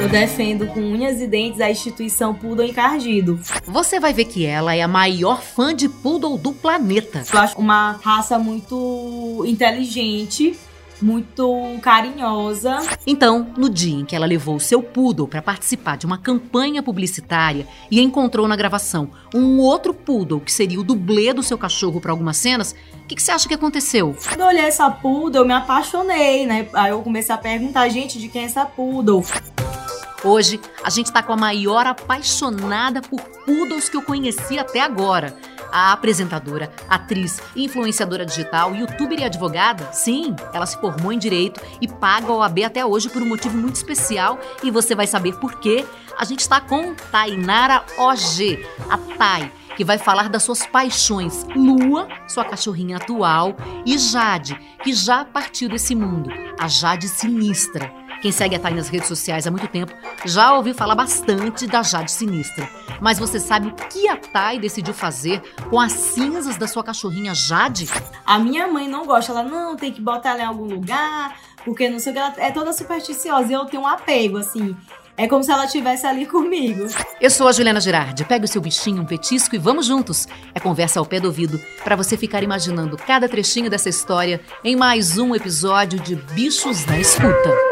Eu defendo com unhas e dentes a instituição Poodle Encardido. Você vai ver que ela é a maior fã de Poodle do planeta. Eu acho uma raça muito inteligente, muito carinhosa. Então, no dia em que ela levou o seu poodle para participar de uma campanha publicitária e encontrou na gravação um outro poodle que seria o dublê do seu cachorro para algumas cenas, o que, que você acha que aconteceu? Quando eu olhei essa poodle, eu me apaixonei, né? Aí eu comecei a perguntar, gente, de quem é essa poodle? Hoje, a gente tá com a maior apaixonada por poodles que eu conheci até agora. A apresentadora, atriz, influenciadora digital, youtuber e advogada, sim, ela se formou em direito e paga a OAB até hoje por um motivo muito especial e você vai saber por quê. A gente está com Tainara OG, a Tai, que vai falar das suas paixões, Lua, sua cachorrinha atual, e Jade, que já partiu desse mundo, a Jade sinistra. Quem segue a Thay nas redes sociais há muito tempo já ouviu falar bastante da Jade Sinistra. Mas você sabe o que a Thay decidiu fazer com as cinzas da sua cachorrinha Jade? A minha mãe não gosta, ela não tem que botar ela em algum lugar, porque não sei o que, ela é toda supersticiosa e eu tenho um apego, assim. É como se ela estivesse ali comigo. Eu sou a Juliana Girardi. Pega o seu bichinho, um petisco e vamos juntos. É conversa ao pé do ouvido para você ficar imaginando cada trechinho dessa história em mais um episódio de Bichos na Escuta.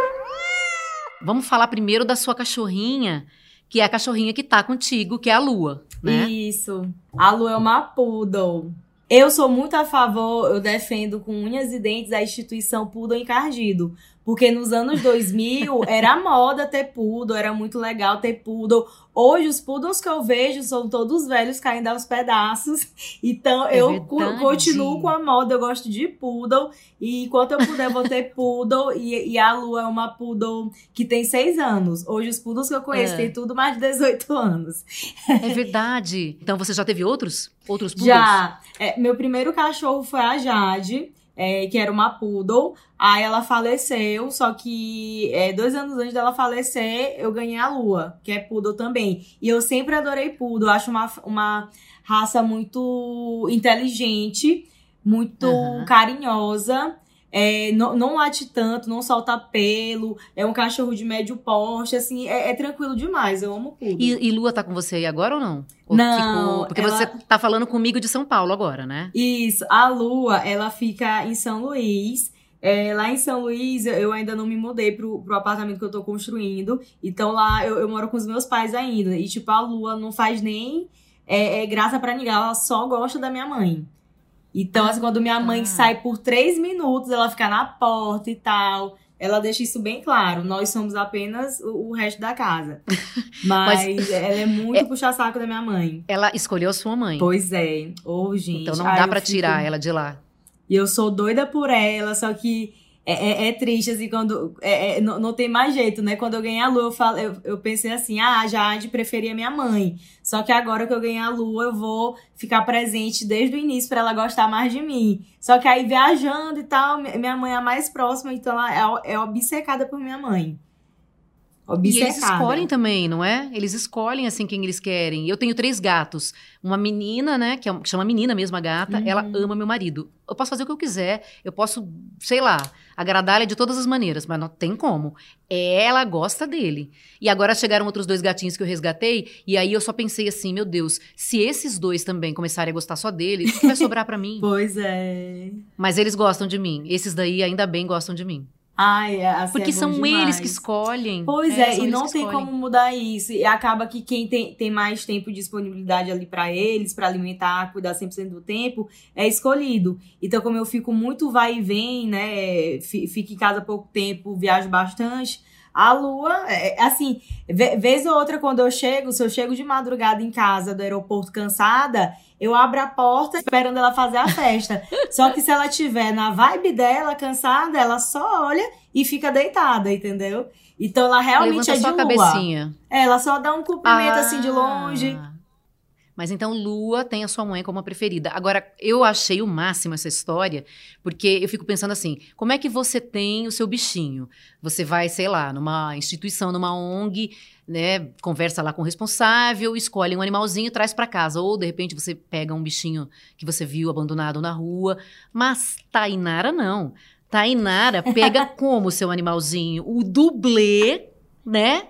Vamos falar primeiro da sua cachorrinha, que é a cachorrinha que tá contigo, que é a Lua, né? Isso. A Lua é uma poodle. Eu sou muito a favor, eu defendo com unhas e dentes a instituição Poodle Encardido. Porque nos anos 2000 era moda ter poodle, era muito legal ter poodle. Hoje os poodles que eu vejo são todos velhos caindo aos pedaços. Então É eu verdade. continuo com a moda, eu gosto de poodle. E enquanto eu puder, vou ter poodle. E, e a Lu é uma poodle que tem seis anos. Hoje os poodles que eu conheço É. têm tudo mais de 18 anos. É verdade. Então você já teve outros? Outros poodles? Já. É, meu primeiro cachorro foi a Jade, é, que era uma poodle. Aí ela faleceu, só que é, dois anos antes dela falecer, eu ganhei a Lua, que é poodle também. E eu sempre adorei poodle. Acho uma, uma raça muito inteligente, muito Aham. carinhosa. É, não, não late tanto, não solta pelo. É um cachorro de médio porte, assim, é, é tranquilo demais. Eu amo poodle. E, e Lua tá com você aí agora ou não? Ou Não, Porque ela- você tá falando comigo de São Paulo agora, né? Isso, a Lua, ela fica em São Luís. É, lá em São Luís, eu- ainda não me mudei pro, pro apartamento que eu tô construindo. Então lá eu, eu moro com os meus pais ainda. E, tipo, a Lua não faz nem é, é, graça pra ninguém, ela só gosta da minha mãe. Então, assim, quando minha mãe Ah. sai por três minutos, ela fica na porta e tal. Ela deixa isso bem claro. Nós somos apenas o, o resto da casa. Mas, ela é muito puxa-saco da minha mãe. Ela escolheu a sua mãe. Pois é. Ô, gente. então não dá pra fico- tirar ela de lá. e eu sou doida por ela, só que é, é- é triste, assim, quando. é- é- não, não tem mais jeito, né? Quando eu ganhei a lua, eu, falo, eu, eu pensei assim, ah, a Jade preferia minha mãe. Só que agora que eu ganhei a lua, eu vou ficar presente desde o início pra ela gostar mais de mim. Só que aí viajando e tal, mi- minha mãe é a mais próxima, então ela é, é obcecada por minha mãe. E eles escolhem também, não é? Eles escolhem assim quem eles querem. Eu tenho três gatos. Uma menina, né? Que, é, que chama menina mesmo a gata. Uhum. Ela ama meu marido. Eu posso fazer o que eu quiser. Eu posso, sei lá, agradar ela de todas as maneiras, mas não tem como. Ela gosta dele. E agora chegaram outros dois gatinhos que eu resgatei. E aí eu só pensei assim, meu Deus, se esses dois também começarem a gostar só dele, o que vai sobrar pra mim? Pois é. Mas eles gostam de mim. Esses daí ainda bem gostam de mim. Ai, assim, Porque é são demais. eles que escolhem. Pois é, são e não tem escolhem. como mudar isso. E acaba que quem tem, tem mais tempo de disponibilidade ali pra eles, pra alimentar, cuidar 100% do tempo, é escolhido. Então, como eu fico muito vai e vem, né, fi- fico em casa pouco tempo, viajo bastante, a lua, é, assim, ve- vez ou outra quando eu chego, se eu chego de madrugada em casa do aeroporto cansada, eu abro a porta esperando ela fazer a festa. Só que se ela tiver na vibe dela, cansada, ela só olha e fica deitada, entendeu? Então ela realmente Levanta é de só a lua. cabecinha. É, ela só dá um cumprimento assim de Ah. longe. Mas então Lua tem a sua mãe como a preferida. Agora, eu achei o máximo essa história, porque eu fico pensando assim: como é que você tem o seu bichinho? Você vai, sei lá, numa instituição, numa ONG, né? Conversa lá com o responsável, escolhe um animalzinho e traz pra casa. Ou, de repente, você pega um bichinho que você viu abandonado na rua. Mas Tainara não. Tainara pega como seu animalzinho? O dublê, né?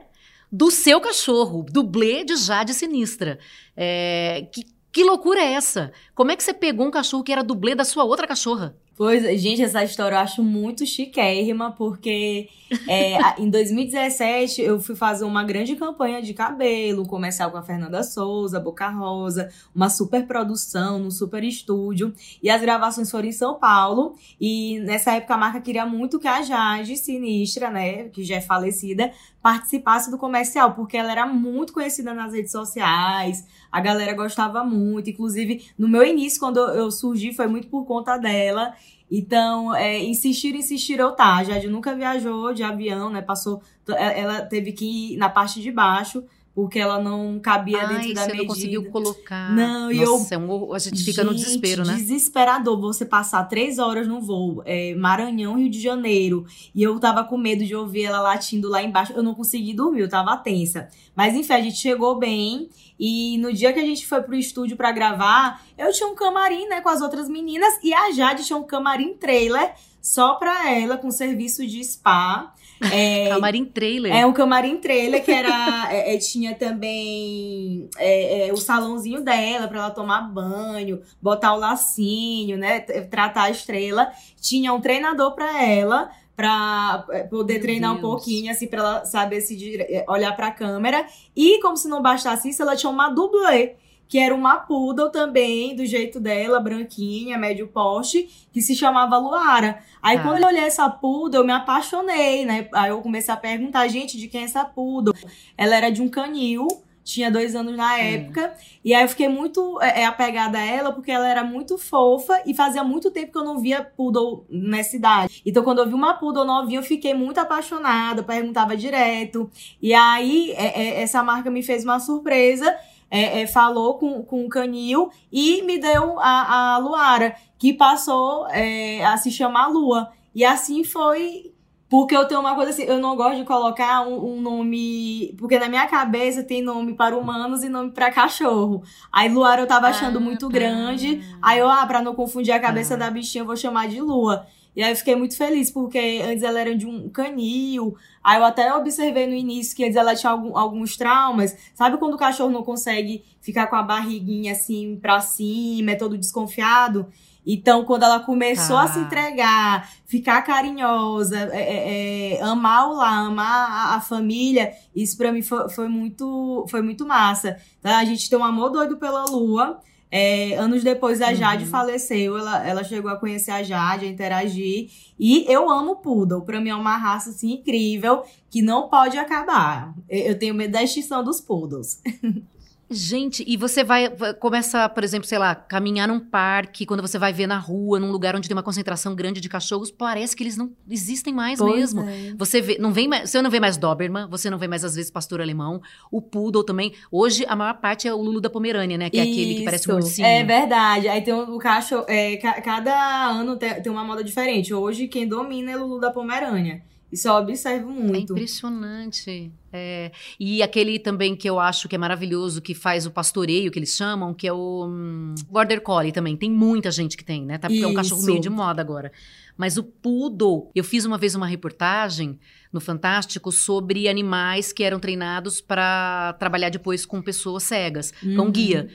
Do seu cachorro, dublê de Jade Sinistra. É, que, que loucura é essa? Como é que você pegou um cachorro que era dublê da sua outra cachorra? Pois, gente, essa história eu acho muito chiquérrima, porque é, em 2017 eu fui fazer uma grande campanha de cabelo, comercial com a Fernanda Souza, Boca Rosa, uma super produção, num super estúdio. E as gravações foram em São Paulo. E nessa época a marca queria muito que a Jade Sinistra, né, que já é falecida, participasse do comercial, porque ela era muito conhecida nas redes sociais, a galera gostava muito. Inclusive, no meu início, quando eu surgi, foi muito por conta dela. Então, é, insistir, insistir eu tá. A Jade nunca viajou de avião, né? Passou. Ela teve que ir na parte de baixo porque ela não cabia Ai, dentro da você medida. não conseguiu colocar. Não, e eu... é um, a gente fica no Gente, desespero, né? Desesperador você passar três horas no voo, é, Maranhão, Rio de Janeiro, e eu tava com medo de ouvir ela latindo lá embaixo. Eu não consegui dormir, eu tava tensa. Mas enfim, a gente chegou bem. E no dia que a gente foi pro estúdio para gravar, eu tinha um camarim, né, com as outras meninas, e a Jade tinha um camarim trailer só pra ela, com serviço de spa. É, Camarim trailer. é um camarim trailer que era é, é, tinha também é, é, o salãozinho dela para ela tomar banho, botar o lacinho, né, tratar a estrela. Tinha um treinador para ela para poder Meu treinar um Deus. pouquinho assim para ela saber se dire- é, olhar para a câmera. E como se não bastasse isso, ela tinha uma dublê que era uma poodle também, do jeito dela, branquinha, médio poste, que se chamava Luara. Aí Tá. quando eu olhei essa poodle, eu me apaixonei, né? Aí eu comecei a perguntar, gente, de quem é essa poodle? Ela era de um canil, tinha dois anos na Hum. época. E aí eu fiquei muito é, é, apegada a ela, porque ela era muito fofa e fazia muito tempo que eu não via poodle nessa idade. Então quando eu vi uma poodle novinha, eu fiquei muito apaixonada, perguntava direto. E aí é, é, essa marca me fez uma surpresa. é, é, falou com, com o Canil e me deu a, a Luara, que passou é, a se chamar Lua. E assim foi. Porque eu tenho uma coisa assim, eu não gosto de colocar um, um nome. Porque na minha cabeça tem nome para humanos e nome para cachorro. Aí Luara eu tava achando Ah, muito tá. grande. Aí eu, ah, pra não confundir a cabeça Tá. da bichinha, eu vou chamar de Lua. E aí eu fiquei muito feliz, porque antes ela era de um canil. Aí eu até observei no início que antes ela tinha algum- alguns traumas. Sabe quando o cachorro não consegue ficar com a barriguinha assim pra cima, é todo desconfiado? Então, quando ela começou Tá. a se entregar, ficar carinhosa, é, é, é, amar o lar, amar a, a família, isso pra mim foi, foi muito, foi muito massa. Então, a gente tem um amor doido pela Lua. É, anos depois a Jade Uhum. faleceu, ela, ela chegou a conhecer a Jade, a interagir. E eu amo Poodle. Pra mim é uma raça assim, incrível que não pode acabar. Eu tenho medo da extinção dos Poodles. Gente, e você vai, começa, por exemplo, sei lá, caminhar num parque, quando você vai ver na rua, num lugar onde tem uma concentração grande de cachorros, parece que eles não existem mais mesmo. é. Você vê, não vem mais, você não vê mais Doberman, você não vê mais às vezes pastor alemão, o poodle também. Hoje a maior parte é o Lulu da Pomerânia, né, que é aquele que parece um Isso, ursinho. É verdade. Aí tem o, cachorro. é, ca- cada ano tem, tem uma moda diferente. Hoje quem domina é o Lulu da Pomerânia. Isso eu observo É muito. impressionante. É. E aquele também que eu acho que é maravilhoso, que faz o pastoreio, que eles chamam, que é o hum, Border Collie também. Tem muita gente que tem, né? Tá, porque é um cachorro meio de moda agora. Mas o Poodle, eu fiz uma vez uma reportagem no Fantástico sobre animais que eram treinados para trabalhar depois com pessoas cegas, com Uhum. guia.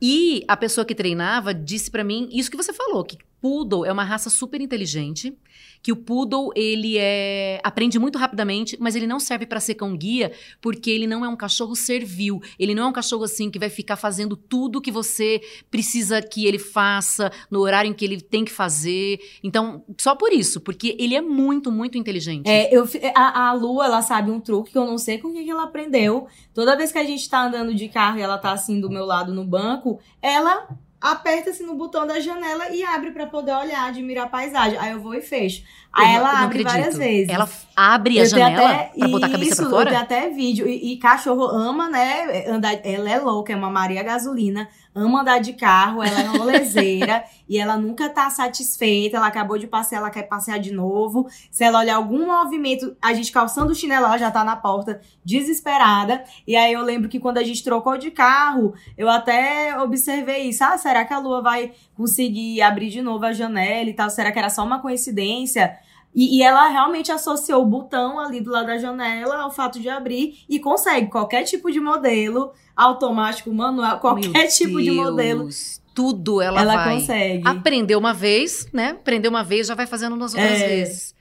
E a pessoa que treinava disse pra mim isso que você falou, que Poodle é uma raça super inteligente, que o Poodle ele é aprende muito rapidamente, mas ele não serve pra ser cão guia, porque ele não é um cachorro servil. Ele não é um cachorro assim que vai ficar fazendo tudo que você precisa que ele faça no horário em que ele tem que fazer. Então, só por isso, porque ele é muito, muito inteligente. É, eu, a, a Lu, ela sabe um truque que eu não sei com que ela aprendeu. Toda vez que a gente tá andando de carro e ela tá assim do meu lado no banco, ela aperta assim no botão da janela e abre pra poder olhar, admirar a paisagem. Aí eu vou e fecho. Aí ela eu não abre acredito. várias vezes. Ela abre a Eu janela até- pra botar a cabeça isso, pra fora? Tenho até vídeo. E, e cachorro ama, né? Andar, ela é louca, é uma Maria Gasolina. Ama andar de carro, ela é rolezeira. e ela nunca tá satisfeita. Ela acabou de passear, ela quer passear de novo. Se ela olhar algum movimento, a gente calçando o chinelo, ela já tá na porta, desesperada. E aí eu lembro que quando a gente trocou de carro, eu até observei isso. Ah, será que a Lua vai conseguir abrir de novo a janela e tal? Será que era só uma coincidência? E, e, ela realmente associou o botão ali do lado da janela ao fato de abrir e consegue qualquer tipo de modelo, automático, manual, qualquer Meu tipo Deus. de modelo tudo ela, ela vai. consegue. Aprendeu uma vez, né? Aprendeu uma vez, já vai fazendo nas outras é. vezes.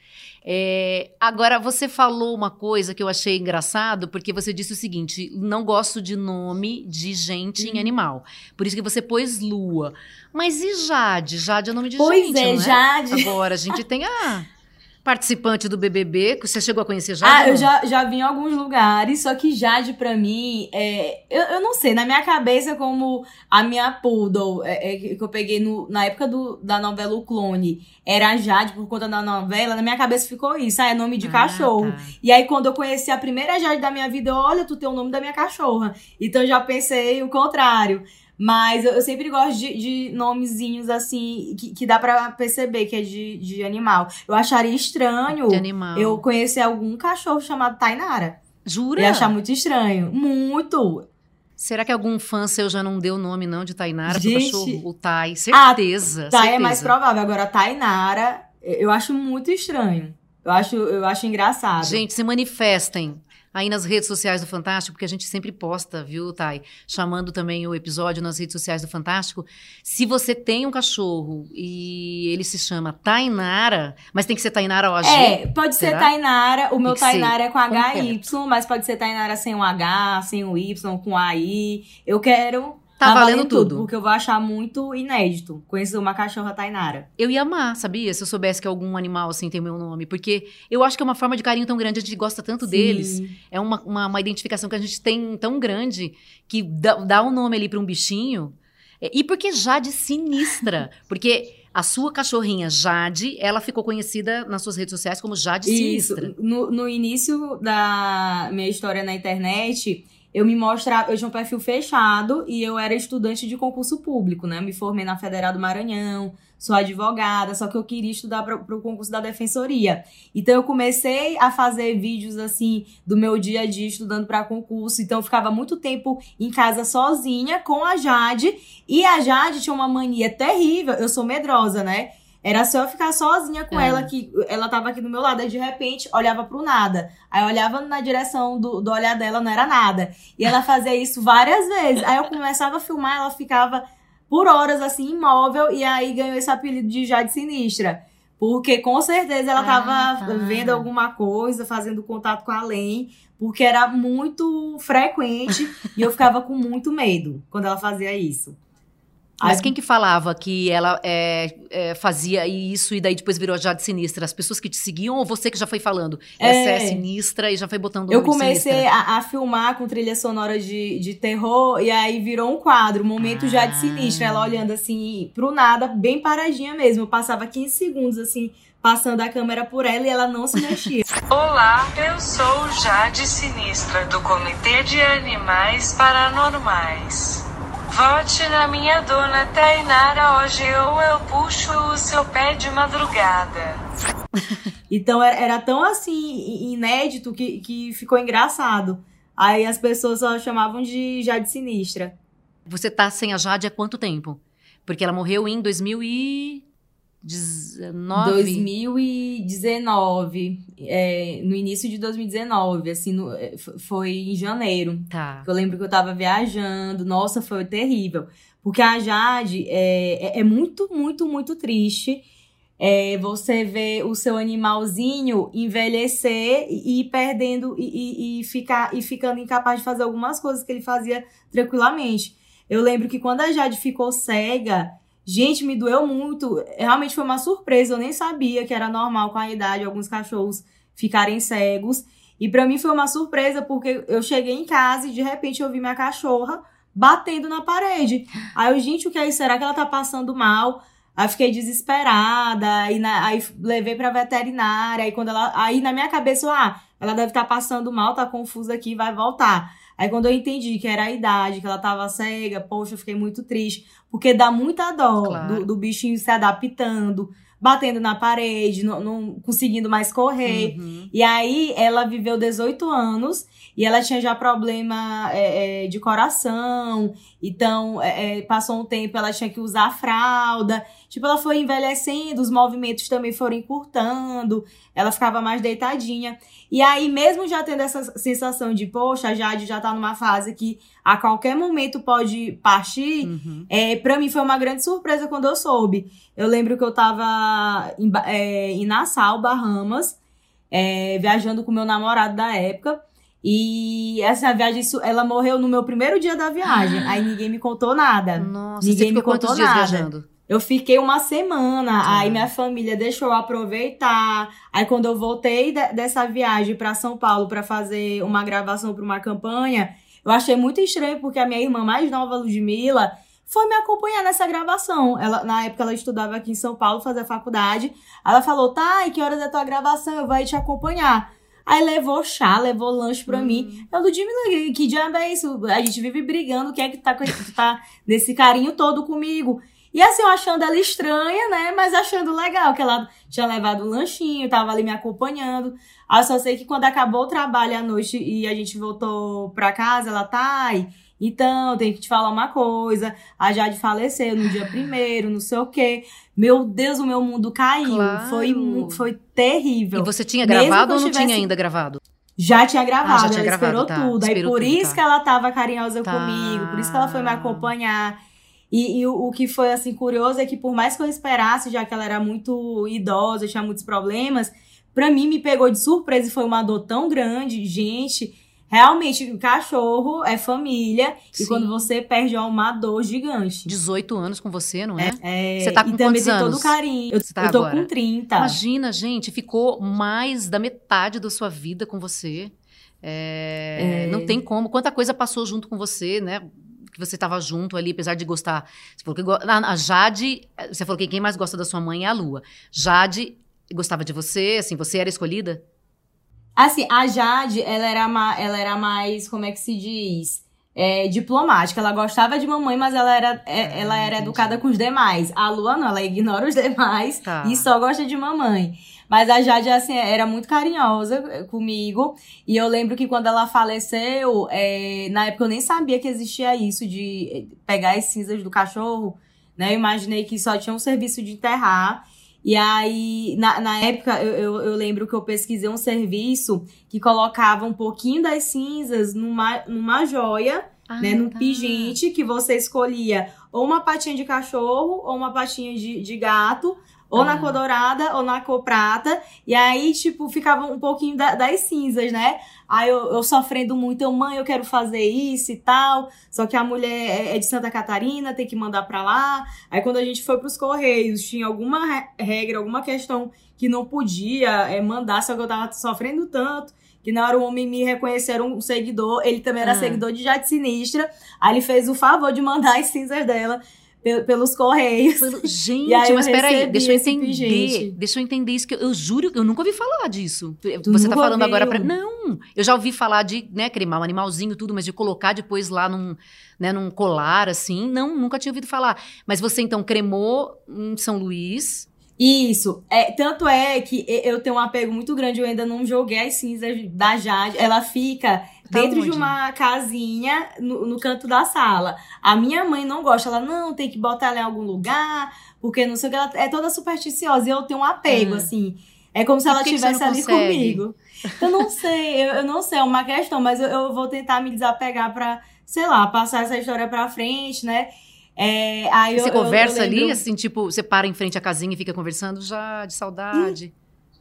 É, agora, você falou uma coisa que eu achei engraçado, porque você disse o seguinte: não gosto de nome de gente em uhum. animal. Por isso que você pôs lua. Mas e Jade? Jade é nome de pois gente. Pois é, é? Jade. Agora, a gente tem a participante do BBB. Você chegou a conhecer Jade? Ah, eu já, já vi em alguns lugares, só que Jade, pra mim, é, eu, eu não sei, na minha cabeça, como a minha poodle, é, é, que eu peguei no, na época do, da novela O Clone, era Jade por conta da novela, na minha cabeça ficou isso, ah, é nome de ah, cachorro. Tá. E aí, quando eu conheci a primeira Jade da minha vida, eu, olha, tu tem o nome da minha cachorra. Então, eu já pensei o contrário. Mas eu, eu sempre gosto de, de nomezinhos assim, que, que dá para perceber que é de, de animal. Eu acharia estranho eu conhecer algum cachorro chamado Tainara. Jura? E achar muito estranho. Muito. Será que algum fã seu já não deu o nome, não, de Tainara Gente, pro cachorro? O Tai, certeza. Ah, Tai é mais provável. Agora, Tainara, eu acho muito estranho. Eu acho, eu acho engraçado. Gente, se manifestem aí nas redes sociais do Fantástico, porque a gente sempre posta, viu, Thay? Chamando também o episódio nas redes sociais do Fantástico. Se você tem um cachorro e ele se chama Tainara, mas tem que ser Tainara OG? É, pode Será? ser Tainara. O meu Tainara é com HY, mas pode ser Tainara sem o H, sem o Y, com AI. Eu quero Tá, tá valendo, valendo tudo. Porque eu vou achar muito inédito conhecer uma cachorra tainara. Eu ia amar, sabia? Se eu soubesse que algum animal assim tem meu nome. Porque eu acho que é uma forma de carinho tão grande, a gente gosta tanto Sim. deles. É uma, uma, uma, identificação que a gente tem tão grande que dá, dá um nome ali para um bichinho. É, e porque Jade sinistra. porque a sua cachorrinha Jade, ela ficou conhecida nas suas redes sociais como Jade Isso. Sinistra. No, no início da minha história na internet eu me mostrava, eu tinha um perfil fechado e eu era estudante de concurso público, né? Eu me formei na Federal do Maranhão, sou advogada, só que eu queria estudar para o concurso da defensoria. Então eu comecei a fazer vídeos assim do meu dia a dia estudando para concurso. Então eu ficava muito tempo em casa sozinha com a Jade e a Jade tinha uma mania terrível. Eu sou medrosa, né? Era só eu ficar sozinha com é. ela, que ela tava aqui do meu lado, e de repente olhava pro nada. Aí olhava na direção do, do olhar dela, não era nada. E ela fazia isso várias vezes. Aí eu começava a filmar, ela ficava por horas assim, imóvel, e aí ganhou esse apelido de Jade Sinistra. Porque com certeza ela tava ah, tá. vendo alguma coisa, fazendo contato com além, porque era muito frequente e eu ficava com muito medo quando ela fazia isso. Mas quem que falava que ela é, é, fazia isso e daí depois virou Jade Sinistra? As pessoas que te seguiam ou você que já foi falando? Essa é, é sinistra e já foi botando o Eu comecei a, a, filmar com trilha sonora de, de terror e aí virou um quadro, Momento ah. Jade Sinistra. Ela olhando assim pro nada, bem paradinha mesmo. Eu passava 15 segundos assim, passando a câmera por ela e ela não se mexia. Olá, eu sou Jade Sinistra do Comitê de Animais Paranormais. Vote na minha dona Tainara hoje ou eu puxo o seu pé de madrugada. então era tão assim inédito que, que ficou engraçado. Aí as pessoas só chamavam de Jade Sinistra. Você tá sem a Jade há quanto tempo? Porque ela morreu em 2000 e... 2019, é, no início de 2019, assim, no, é, foi em janeiro. Tá. Eu lembro que eu tava viajando, nossa, foi terrível. Porque a Jade é, é, é muito, muito, muito triste é, você ver o seu animalzinho envelhecer e ir perdendo e, e, e, ficar, e ficando incapaz de fazer algumas coisas que ele fazia tranquilamente. Eu lembro que quando a Jade ficou cega, Gente, me doeu muito. Realmente foi uma surpresa. Eu nem sabia que era normal com a idade alguns cachorros ficarem cegos. E para mim foi uma surpresa porque eu cheguei em casa e de repente eu vi minha cachorra batendo na parede. Aí eu, gente, o que é isso? Será que ela tá passando mal? Aí fiquei desesperada, aí, na, aí levei pra veterinária, aí quando ela. Aí na minha cabeça, ah, ela deve estar tá passando mal, tá confusa aqui, vai voltar. Aí quando eu entendi que era a idade, que ela tava cega, poxa, eu fiquei muito triste. Porque dá muita dó claro. do, do, bichinho se adaptando. batendo na parede, não, não conseguindo mais correr. Uhum. E aí ela viveu 18 anos e ela tinha já problema é, é, de coração. Então, é, é, passou um tempo, ela tinha que usar fralda. Tipo, ela foi envelhecendo, os movimentos também foram encurtando, ela ficava mais deitadinha. E aí, mesmo já tendo essa sensação de, poxa, a Jade já tá numa fase que a qualquer momento pode partir, Uhum. é, para mim foi uma grande surpresa quando eu soube. Eu lembro que eu tava em, é, em Nassau, Bahamas, é, viajando com meu namorado da época. E essa viagem, ela morreu no meu primeiro dia da viagem. Aí ninguém me contou nada. Nossa, Ninguém me contou nada. viajando? Eu fiquei uma semana, aí minha família deixou eu aproveitar. Aí quando eu voltei de- dessa viagem pra São Paulo pra fazer uma gravação pra uma campanha, eu achei muito estranho porque a minha irmã mais nova, Ludmilla, foi me acompanhar nessa gravação. Ela, na época ela estudava aqui em São Paulo, fazia faculdade. Ela falou: "Tá, e que horas é tua gravação? Eu vou te acompanhar". Aí levou chá, levou lanche pra mim. Eu, Ludmilla, que diabo é isso? A gente vive brigando, quem é que tá, com- tu tá nesse carinho todo comigo? E assim, eu achando ela estranha, né? Mas achando legal, que ela tinha levado um lanchinho, tava ali me acompanhando. Aí eu só sei que quando acabou o trabalho à noite e a gente voltou pra casa, ela tá aí. Então, tenho que te falar uma coisa. A Jade faleceu no dia primeiro, não sei o quê. Meu Deus, o meu mundo caiu. Claro. Foi, foi terrível. E você tinha gravado ou não tivesse- tinha ainda gravado? Já tinha gravado, Ah, já tinha ela gravado, esperou tá. tudo. Aí por tudo, isso tá. que ela tava carinhosa Tá. comigo, por isso que ela foi me acompanhar. E, e o, o que foi assim curioso é que por mais que eu esperasse, já que ela era muito idosa, tinha muitos problemas, pra mim me pegou de surpresa e foi uma dor tão grande, gente. Realmente, o cachorro é família Sim. e quando você perde é uma dor gigante. 18 anos com você, não é? É, Você tá com e também tem todo anos? o carinho. Eu, tá eu tô agora? com 30. Imagina, gente, ficou mais da metade da sua vida com você. É, É. Não tem como. Quanta coisa passou junto com você, né? Que você estava junto ali, apesar de gostar. Você falou que a Jade, você falou que quem mais gosta da sua mãe é a Lua. Jade gostava de você, assim, você era escolhida? Assim, a Jade, ela era, ela era mais, como é que se diz? É, diplomática. Ela gostava de mamãe, mas ela era, é, Ah, ela era educada com os demais. A Lua não, ela ignora os demais Tá. e só gosta de mamãe. Mas a Jade, assim, era muito carinhosa eh, comigo. E eu lembro que quando ela faleceu, é, na época eu nem sabia que existia isso de eh, pegar as cinzas do cachorro, né? Eu imaginei que só tinha um serviço de enterrar. E aí, na, na época, eu, eu, eu lembro que eu pesquisei um serviço que colocava um pouquinho das cinzas numa, numa joia, Ah, né? Num tá. pingente que você escolhia ou uma patinha de cachorro ou uma patinha de, de gato. Ou na Ah. cor dourada ou na cor prata. E aí, tipo, ficava um pouquinho da- das cinzas, né? Aí eu, eu sofrendo muito, eu, mãe, eu quero fazer isso e tal. Só que a mulher é- é de Santa Catarina, tem que mandar pra lá. Aí quando a gente foi pros Correios, tinha alguma re- regra, alguma questão que não podia é, mandar, só que eu tava sofrendo tanto. Que na hora o homem me reconhecer um seguidor, ele também era Ah. seguidor de Jade Sinistra. Aí ele fez o favor de mandar as cinzas dela pelos Correios. Gente, E aí mas peraí, deixa eu entender. pingente. Deixa eu entender isso que eu, eu juro, eu nunca ouvi falar disso. Tu Você tá falando agora pra. ouviu? Não, eu já ouvi falar de, né, cremar um animalzinho tudo, mas de colocar depois lá num, né, num colar assim, não, nunca tinha ouvido falar. Mas você então cremou em São Luís. Isso. É, tanto é que eu tenho um apego muito grande, eu ainda não joguei as cinzas da Jade. Ela fica Tá dentro de onde? uma casinha no, no canto da sala. A minha mãe não gosta, ela não tem que botar ela em algum lugar, porque não sei o que, ela é toda supersticiosa. E eu tenho um apego, Ah. assim. É como se ela estivesse ali consegue? comigo. Eu não sei, eu, eu não sei, é uma questão, mas eu, eu vou tentar me desapegar pra, sei lá, passar essa história pra frente, né? É, aí você eu, eu- eu conversa ali, lembro- assim, tipo, você para em frente à casinha e fica conversando já de saudade.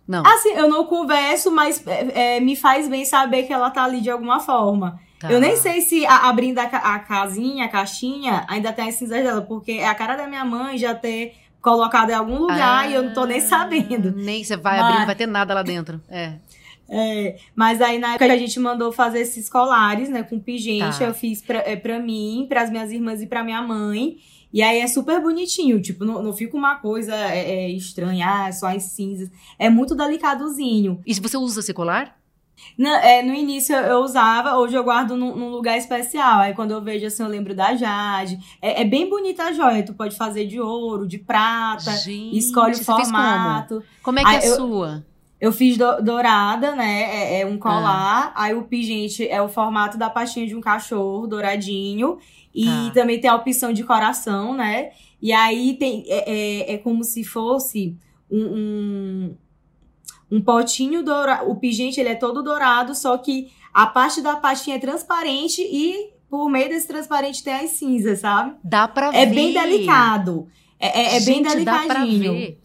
Não. Assim, eu não converso, mas é, é, me faz bem saber que ela tá ali de alguma forma. Tá. Eu nem sei se a- abrindo a, ca- a casinha, a caixinha, ainda tem as cinzas dela, porque é a cara da minha mãe já ter colocado em algum lugar e eu não tô nem Ah, sabendo. Nem você vai Mas- abrir, não vai ter nada lá dentro. É. É, mas aí na época a gente mandou fazer esses colares, né, com pingente. Tá. Eu fiz pra, é, pra mim, pras minhas irmãs e pra minha mãe. E aí é super bonitinho, tipo, não, não fica uma coisa é, é, estranha, ah, só as cinzas. É muito delicadozinho. E se você usa esse colar? No, é, no início eu usava, hoje eu guardo num, num, lugar especial. Aí quando eu vejo assim, eu lembro da Jade. É, é bem bonita a joia. Tu pode fazer de ouro, de prata, Gente, escolhe o formato. Como? como? é que aí, é a sua? Eu fiz do, dourada, né? É, é um colar. Ah. Aí o pingente é o formato da pastinha de um cachorro, douradinho. E ah. também tem a opção de coração, né? E aí tem, é, é, é como se fosse um, um, um potinho dourado. O pingente ele é todo dourado, só que a parte da pastinha é transparente e por meio desse transparente tem as cinzas, sabe? Dá pra é ver. É bem delicado. É, é, é bem delicadinho. Dá pra ver.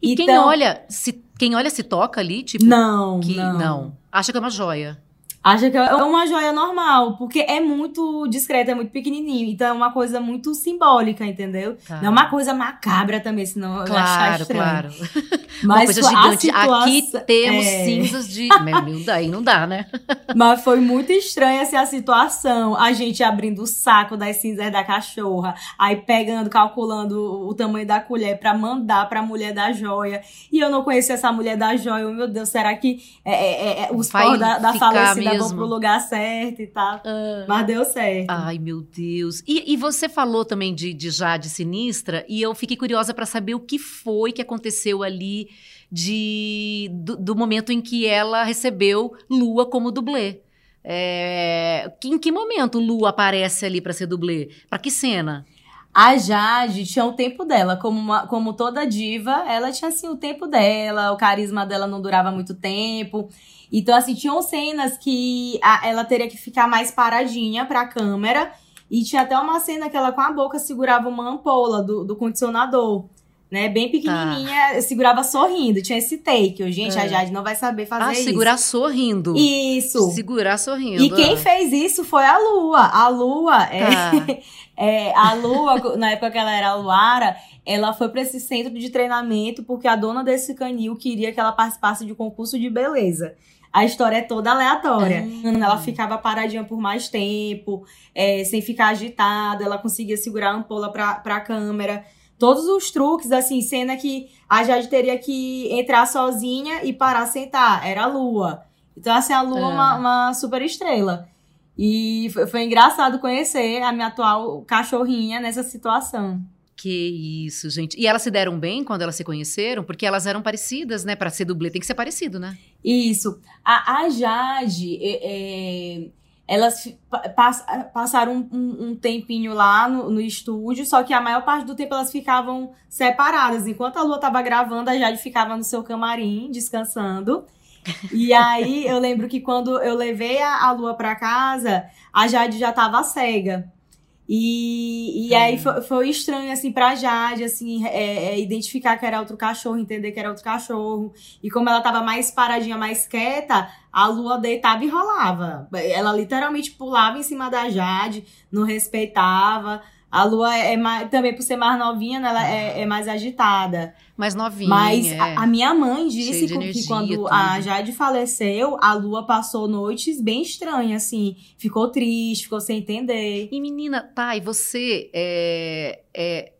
E então, quem olha, se, quem olha se toca ali, tipo. Não, que, não. não. Acha que é uma joia acha que é uma joia normal, porque é muito discreta, é muito pequenininho. Então é uma coisa muito simbólica, entendeu? Tá. Não é uma coisa macabra também, senão claro, eu achar estranho. Claro, Mas uma coisa gigante. Situação, Aqui temos é... cinzas de... Meu, daí não dá, né? Mas foi muito estranha essa situação. A gente abrindo o saco das cinzas da cachorra, aí pegando, calculando o tamanho da colher para mandar pra mulher da joia. E eu não conhecia essa mulher da joia. Meu Deus, será que é, é, é os pós da, da falecida vão pro lugar certo e tal. Ah. Mas deu certo. Ai, meu Deus. E, e você falou também de, de Jade Sinistra, e eu fiquei curiosa para saber o que foi que aconteceu ali de, do, do momento em que ela recebeu Lua como dublê. É, em que momento Lua aparece ali para ser dublê? Para que cena? A Jade tinha o tempo dela, como, uma, como toda diva, ela tinha assim o tempo dela, o carisma dela não durava muito tempo. Então, assim, tinham cenas que a, ela teria que ficar mais paradinha pra câmera. E tinha até uma cena que ela com a boca segurava uma ampola do, do condicionador. Né, bem pequenininha, ah. segurava sorrindo. Tinha esse take. gente, é. a Jade não vai saber fazer ah, isso. segurar sorrindo. Isso. Segurar sorrindo. E quem é. fez isso foi a Lua. A Lua é, tá. é, a Lua, na época que ela era Luara, ela foi para esse centro de treinamento porque a dona desse canil queria que ela participasse de um concurso de beleza a história é toda aleatória. Uhum. Ela ficava paradinha por mais tempo, é, sem ficar agitada, ela conseguia segurar a ampola pra, pra câmera. Todos os truques, assim, cena que a Jade teria que entrar sozinha e parar sentar. Era a Lua. Então, assim, a Lua é uma, uma super estrela. E foi, foi engraçado conhecer a minha atual cachorrinha nessa situação. Que isso, gente. E elas se deram bem quando elas se conheceram? Porque elas eram parecidas, né? Para ser dublê tem que ser parecido, né? Isso. A, a Jade, é, é, elas pass, passaram um, um, tempinho lá no, no, estúdio, só que a maior parte do tempo elas ficavam separadas. Enquanto a Lua tava gravando, a Jade ficava no seu camarim, descansando. E aí eu lembro que quando eu levei a, a Lua para casa, a Jade já tava cega. E, e aí foi, foi, estranho, assim, pra Jade, assim, é, é, identificar que era outro cachorro, entender que era outro cachorro. E como ela tava mais paradinha, mais quieta, a lua deitava e rolava. Ela literalmente pulava em cima da Jade, não respeitava. A lua é, mais, também por ser mais novinha, né, ela é, é mais agitada. Mais novinha. Mas é. a, a, minha mãe disse que, energia, que quando tudo. a Jade faleceu, a lua passou noites bem estranhas, assim. Ficou triste, ficou sem entender. E menina, tá, e você é, é,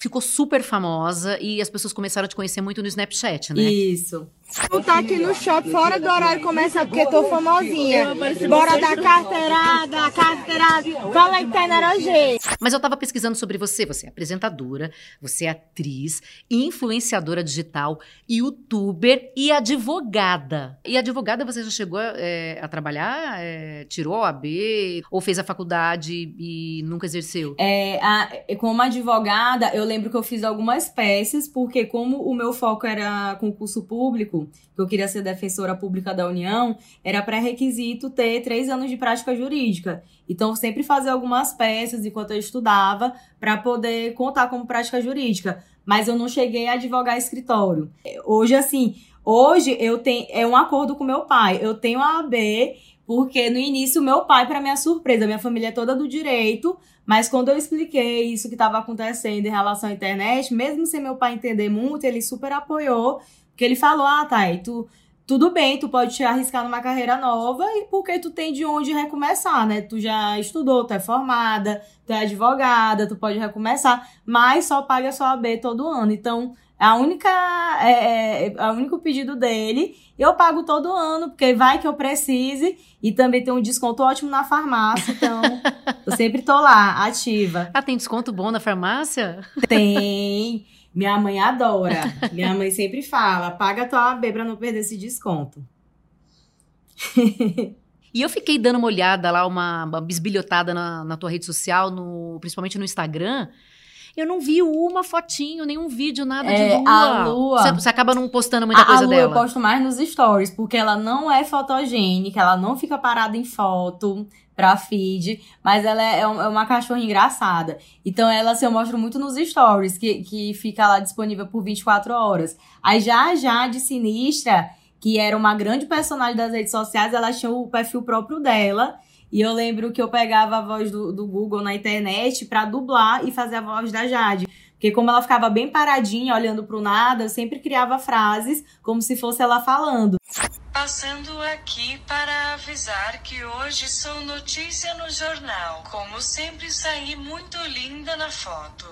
ficou super famosa e as pessoas começaram a te conhecer muito no Snapchat, né? Isso. Não tá aqui no shopping fora do horário começa porque tô famosinha. Bora dar carteirada, carteirada. Fala aí que tá em Mas eu tava pesquisando sobre você. Você é apresentadora, você é atriz, influenciadora digital, youtuber e advogada. E advogada você já chegou é, a trabalhar? É, tirou a B ou fez a faculdade e nunca exerceu? É, a, como advogada, eu lembro que eu fiz algumas peças, porque como o meu foco era concurso público, que eu queria ser defensora pública da União, era pré-requisito ter três anos de prática jurídica. Então, sempre fazer algumas peças enquanto eu estudava para poder contar como prática jurídica. Mas eu não cheguei a advogar escritório. Hoje, assim, hoje eu tenho. É um acordo com meu pai. Eu tenho a AB, porque no início, meu pai, para minha surpresa, minha família é toda do direito, mas quando eu expliquei isso que estava acontecendo em relação à internet, mesmo sem meu pai entender muito, ele super apoiou porque ele falou, ah, Thay, tu, tudo bem, tu pode te arriscar numa carreira nova e porque tu tem de onde recomeçar, né? Tu já estudou, tu é formada, tu é advogada, tu pode recomeçar, mas só paga sua AB todo ano. Então, É a única, é, é, é o único pedido dele. Eu pago todo ano, porque vai que eu precise. E também tem um desconto ótimo na farmácia, então eu sempre tô lá, ativa. Ah, tem desconto bom na farmácia? Tem. Minha mãe adora. Minha mãe sempre fala: paga tua AB pra não perder esse desconto. E eu fiquei dando uma olhada lá, uma, uma bisbilhotada na, na tua rede social, no, principalmente no Instagram. Eu não vi uma fotinho, nenhum vídeo, nada É, de lua. a lua- Você, você acaba não postando muita a, coisa a Lu dela. eu posto mais nos stories, porque ela não é fotogênica, ela não fica parada em foto pra feed, mas ela é, é é uma cachorra engraçada. Então ela, assim, eu mostro muito nos stories, que, que fica lá disponível por 24 horas. Aí já a Jade Sinistra, que era uma grande personagem das redes sociais, ela tinha o perfil próprio dela. E eu lembro que eu pegava a voz do, do Google na internet pra dublar e fazer a voz da Jade. Porque como ela ficava bem paradinha, olhando pro nada, eu sempre criava frases como se fosse ela falando. Passando aqui para avisar que hoje sou notícia no jornal. Como sempre, saí muito linda na foto.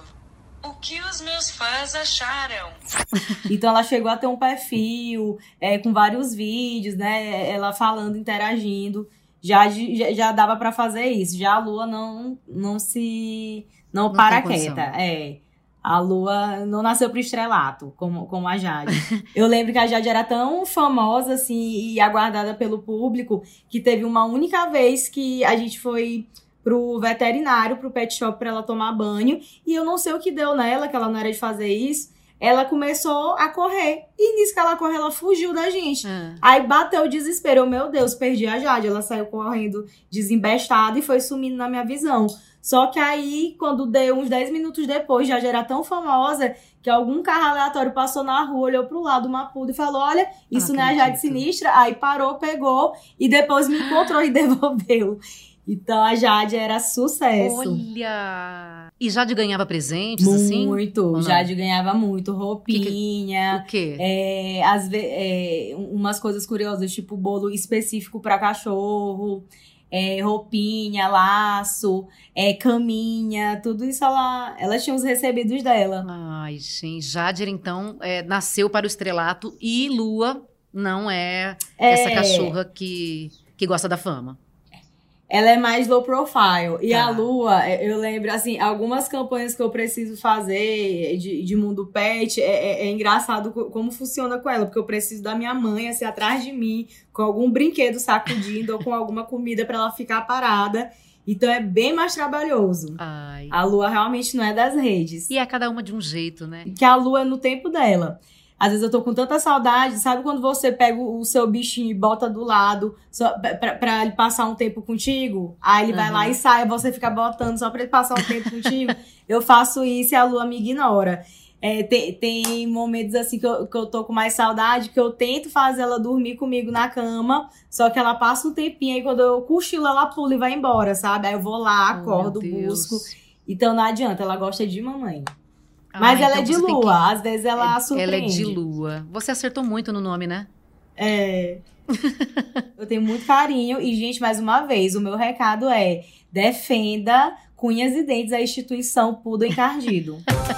O que os meus fãs acharam? Então ela chegou a ter um perfil é, com vários vídeos, né? Ela falando, interagindo. Já, já, já dava pra fazer isso. Já a Lua não, não se. Não, Não para quieta. É. A Lua não nasceu pro estrelato, como, como a Jade. Eu lembro que a Jade era tão famosa, assim, e aguardada pelo público, que teve uma única vez que a gente foi pro veterinário, pro pet shop, pra ela tomar banho. E eu não sei o que deu nela, que ela não era de fazer isso. Ela começou a correr. E nisso que ela correu, ela fugiu da gente. Ah. Aí bateu o desespero. Eu, meu Deus, perdi a Jade. Ela saiu correndo desembestada e foi sumindo na minha visão. Só que aí, quando deu uns 10 minutos depois, Jade era tão famosa que algum carro aleatório passou na rua, olhou pro lado, uma puda e falou: Olha, isso não, é a Jade. Sinistra. Aí parou, pegou e depois me encontrou e devolveu. Então a Jade era sucesso. Olha! E Jade ganhava presentes, assim? Muito. Ou não? Jade ganhava muito. Roupinha. O quê? É, ve- é, umas coisas curiosas, tipo bolo específico pra cachorro, é, roupinha, laço, é, caminha, tudo isso ela, ela tinha os recebidos dela. Ai, gente. Jader, então, é, nasceu para o estrelato e Lua não é, É, essa cachorra que, que gosta da fama. Ela é mais low profile. E Tá. a Lua, é, eu lembro, assim, algumas campanhas que eu preciso fazer de, de mundo pet, é, é- é engraçado co- como funciona com ela, porque eu preciso da minha mãe, assim, atrás de mim, com algum brinquedo sacudindo ou com alguma comida pra ela ficar parada. Então é bem mais trabalhoso. Ai. A Lua realmente não é das redes. E é cada uma de um jeito, né? Que a Lua é no tempo dela. Às vezes eu tô com tanta saudade, sabe quando você pega o seu bichinho e bota do lado só pra, pra- ele passar um tempo contigo? Aí ele vai Aham. lá e sai, você fica botando só pra ele passar um tempo contigo. Eu faço isso e a Lua me ignora. É, tem, tem momentos assim que eu, que eu tô com mais saudade, que eu tento fazer ela dormir comigo na cama, só que ela passa um tempinho, aí quando eu cochilo, ela pula e vai embora, sabe? Aí eu vou lá, Oh, acordo, Deus. busco. Então não adianta, ela gosta de mamãe. Mas Ah, ela é então de você tem lua, que- às vezes ela Ela surpreende. é de lua. Você acertou muito no nome, né? É. Eu tenho muito carinho. E, gente, mais uma vez, o meu recado é: defenda com unhas e dentes a instituição Pudo Encardido.